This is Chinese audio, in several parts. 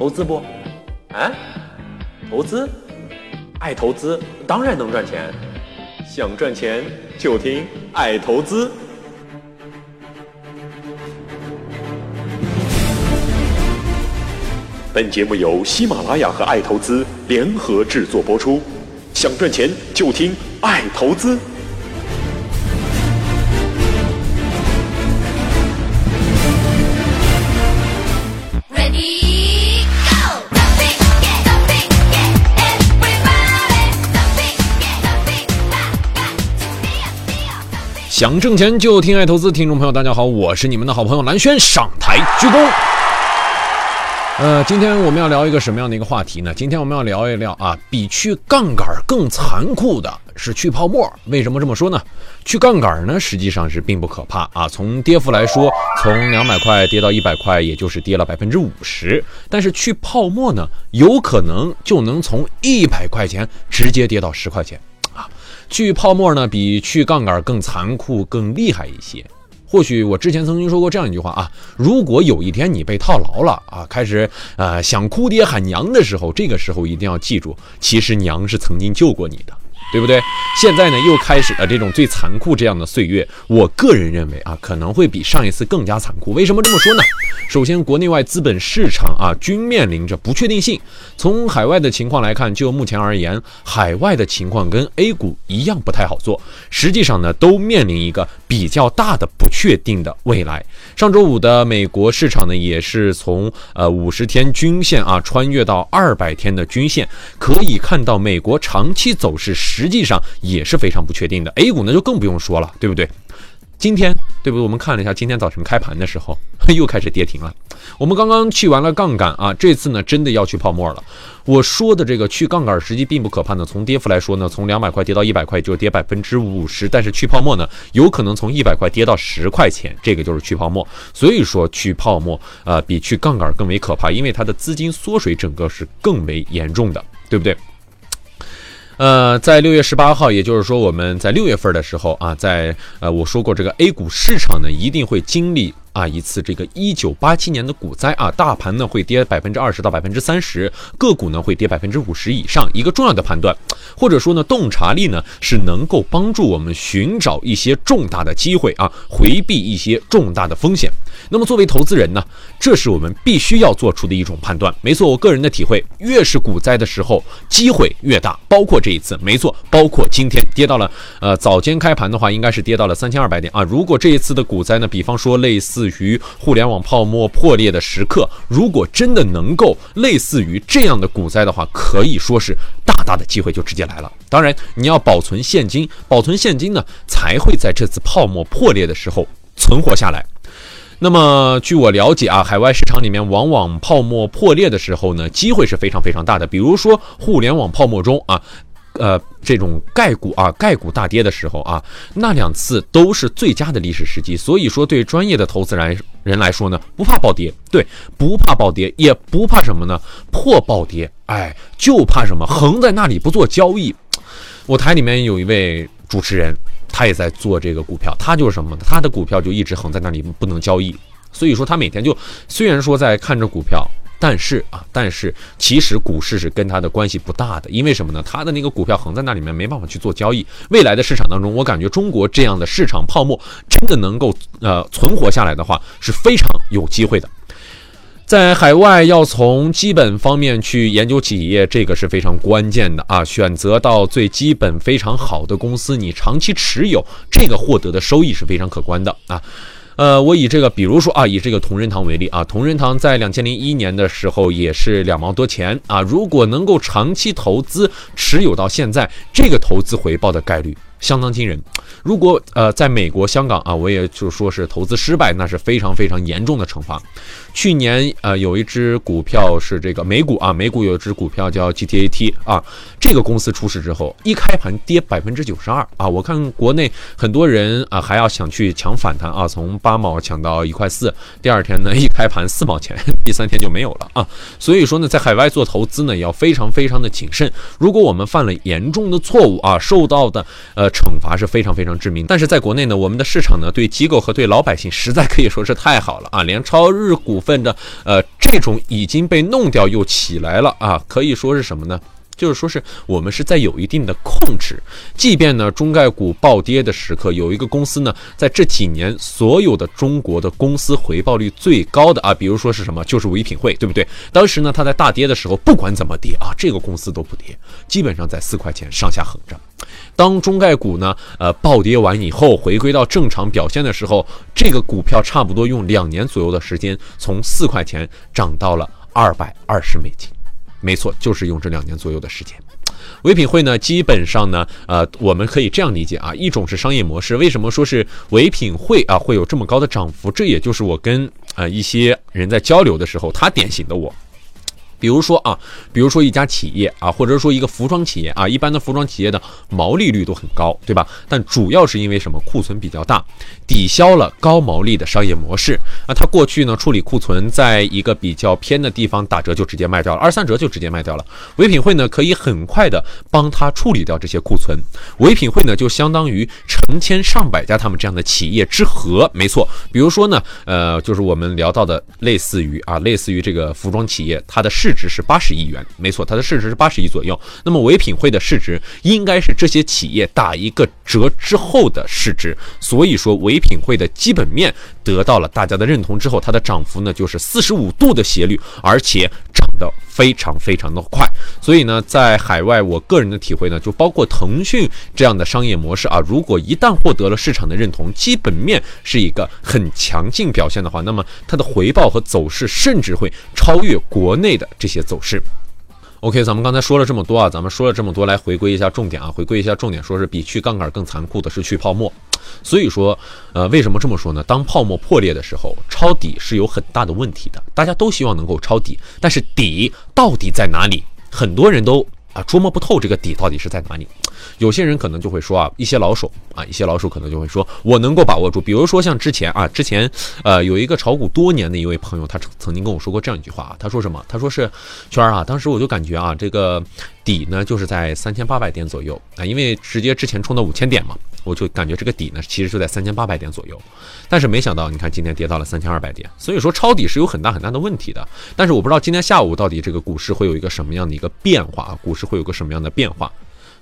投资不？啊？投资？爱投资当然能赚钱，想赚钱就听爱投资。本节目由喜马拉雅和爱投资联合制作播出，想赚钱就听爱投资。Ready, 想挣钱就听爱投资，听众朋友，大家好，我是你们的好朋友蓝轩，上台鞠躬。呃，今天我们要聊一个什么样的一个话题呢？今天我们要聊一聊啊，比去杠杆更残酷的是去泡沫。为什么这么说呢？去杠杆呢，实际上是并不可怕啊。从跌幅来说，从两百块跌到一百块，也就是跌了百分之五十。但是去泡沫呢，有可能就能从一百块钱直接跌到十块钱。去泡沫呢，比去杠杆更残酷、更厉害一些。或许我之前曾经说过这样一句话啊，如果有一天你被套牢了啊，开始呃想哭爹喊娘的时候，这个时候一定要记住，其实娘是曾经救过你的。对不对？现在呢，又开始了这种最残酷这样的岁月。我个人认为啊，可能会比上一次更加残酷。为什么这么说呢？首先，国内外资本市场啊，均面临着不确定性。从海外的情况来看，就目前而言，海外的情况跟 A 股一样不太好做。实际上呢，都面临一个比较大的不确定的未来。上周五的美国市场呢，也是从呃五十天均线啊穿越到二百天的均线，可以看到美国长期走势实际上也是非常不确定的。A 股呢就更不用说了，对不对？今天对不对？我们看了一下今天早晨开盘的时候，又开始跌停了。我们刚刚去完了杠杆啊，这次呢真的要去泡沫了。我说的这个去杠杆实际并不可怕呢。从跌幅来说呢，从两百块跌到一百块，就跌百分之五十。但是去泡沫呢，有可能从一百块跌到十块钱，这个就是去泡沫。所以说去泡沫，呃，比去杠杆更为可怕，因为它的资金缩水整个是更为严重的，对不对？呃，在六月十八号，也就是说我们在六月份的时候啊，在呃我说过这个 A 股市场呢一定会经历啊一次这个一九八七年的股灾啊，大盘呢会跌百分之二十到百分之三十，个股呢会跌百分之五十以上。一个重要的判断，或者说呢洞察力呢是能够帮助我们寻找一些重大的机会啊，回避一些重大的风险。那么作为投资人呢，这是我们必须要做出的一种判断。没错，我个人的体会，越是股灾的时候，机会越大。包括这一次，没错，包括今天跌到了，呃，早间开盘的话，应该是跌到了三千二百点啊。如果这一次的股灾呢，比方说类似于互联网泡沫破裂的时刻，如果真的能够类似于这样的股灾的话，可以说是大大的机会就直接来了。当然，你要保存现金，保存现金呢，才会在这次泡沫破裂的时候存活下来。那么，据我了解啊，海外市场里面往往泡沫破裂的时候呢，机会是非常非常大的。比如说互联网泡沫中啊，呃，这种概股啊，概股大跌的时候啊，那两次都是最佳的历史时机。所以说，对专业的投资人人来说呢，不怕暴跌，对，不怕暴跌，也不怕什么呢？破暴跌，哎，就怕什么？横在那里不做交易。我台里面有一位主持人。他也在做这个股票，他就是什么呢？他的股票就一直横在那里不能交易，所以说他每天就虽然说在看着股票，但是啊，但是其实股市是跟它的关系不大的，因为什么呢？它的那个股票横在那里面没办法去做交易。未来的市场当中，我感觉中国这样的市场泡沫真的能够呃存活下来的话，是非常有机会的。在海外要从基本方面去研究企业，这个是非常关键的啊！选择到最基本非常好的公司，你长期持有，这个获得的收益是非常可观的啊。呃，我以这个，比如说啊，以这个同仁堂为例啊，同仁堂在两千零一年的时候也是两毛多钱啊。如果能够长期投资持有到现在，这个投资回报的概率相当惊人。如果呃，在美国、香港啊，我也就是说是投资失败，那是非常非常严重的惩罚。去年呃，有一只股票是这个美股啊，美股有一只股票叫 GTAT 啊，这个公司出事之后，一开盘跌百分之九十二啊。我看国内很多人啊，还要想去抢反弹啊，从八毛抢到一块四，第二天呢一开盘四毛钱，第三天就没有了啊。所以说呢，在海外做投资呢，要非常非常的谨慎。如果我们犯了严重的错误啊，受到的呃惩罚是非常非常致命。但是在国内呢，我们的市场呢对机构和对老百姓实在可以说是太好了啊，连超日股份的呃这种已经被弄掉又起来了啊，可以说是什么呢？就是说是我们是在有一定的控制，即便呢中概股暴跌的时刻，有一个公司呢在这几年所有的中国的公司回报率最高的啊，比如说是什么，就是唯品会，对不对？当时呢它在大跌的时候，不管怎么跌啊，这个公司都不跌，基本上在四块钱上下横着。当中概股呢，呃暴跌完以后，回归到正常表现的时候，这个股票差不多用两年左右的时间，从四块钱涨到了二百二十美金。没错，就是用这两年左右的时间。唯品会呢，基本上呢，呃，我们可以这样理解啊，一种是商业模式。为什么说是唯品会啊会有这么高的涨幅？这也就是我跟呃一些人在交流的时候，他点醒的我。比如说啊，比如说一家企业啊，或者说一个服装企业啊，一般的服装企业的毛利率都很高，对吧？但主要是因为什么？库存比较大，抵消了高毛利的商业模式。那它过去呢处理库存，在一个比较偏的地方打折就直接卖掉了，二三折就直接卖掉了。唯品会呢可以很快的帮他处理掉这些库存。唯品会呢就相当于成千上百家他们这样的企业之和，没错。比如说呢，呃，就是我们聊到的类似于啊，类似于这个服装企业，它的市市值是八十亿元，没错，它的市值是八十亿左右。那么唯品会的市值应该是这些企业打一个折之后的市值，所以说唯品会的基本面得到了大家的认同之后，它的涨幅呢就是四十五度的斜率，而且的非常非常的快。所以呢，在海外，我个人的体会呢，就包括腾讯这样的商业模式啊，如果一旦获得了市场的认同，基本面是一个很强劲表现的话，那么它的回报和走势甚至会超越国内的这些走势。OK，咱们刚才说了这么多啊，咱们说了这么多，来回归一下重点啊，回归一下重点，说是比去杠杆更残酷的是去泡沫。所以说，呃，为什么这么说呢？当泡沫破裂的时候，抄底是有很大的问题的。大家都希望能够抄底，但是底到底在哪里？很多人都啊捉摸不透这个底到底是在哪里。有些人可能就会说啊，一些老手啊，一些老手可能就会说，我能够把握住。比如说像之前啊，之前呃有一个炒股多年的一位朋友，他曾曾经跟我说过这样一句话啊，他说什么？他说是圈儿啊，当时我就感觉啊，这个底呢就是在三千八百点左右啊，因为直接之前冲到五千点嘛，我就感觉这个底呢其实就在三千八百点左右。但是没想到，你看今天跌到了三千二百点，所以说抄底是有很大很大的问题的。但是我不知道今天下午到底这个股市会有一个什么样的一个变化啊？股市是会有个什么样的变化？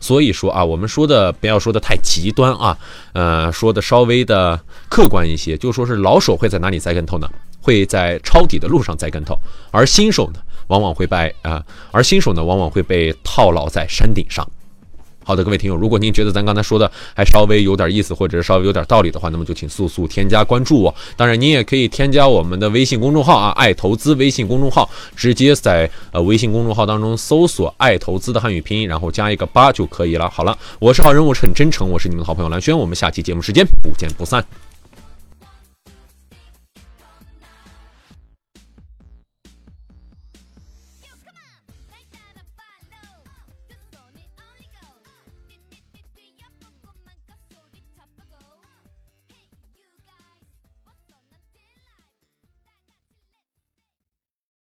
所以说啊，我们说的不要说的太极端啊，呃，说的稍微的客观一些，就说是老手会在哪里栽跟头呢？会在抄底的路上栽跟头，而新手呢，往往会被啊、而新手呢，往往会被套牢在山顶上。好的，各位听友，如果您觉得咱刚才说的还稍微有点意思，或者是稍微有点道理的话，那么就请速速添加关注我。当然，您也可以添加我们的微信公众号啊，爱投资微信公众号，直接在呃微信公众号当中搜索“爱投资”的汉语拼音，然后加一个八就可以了。好了，我是好人，我是很真诚，我是你们的好朋友蓝轩，我们下期节目时间不见不散。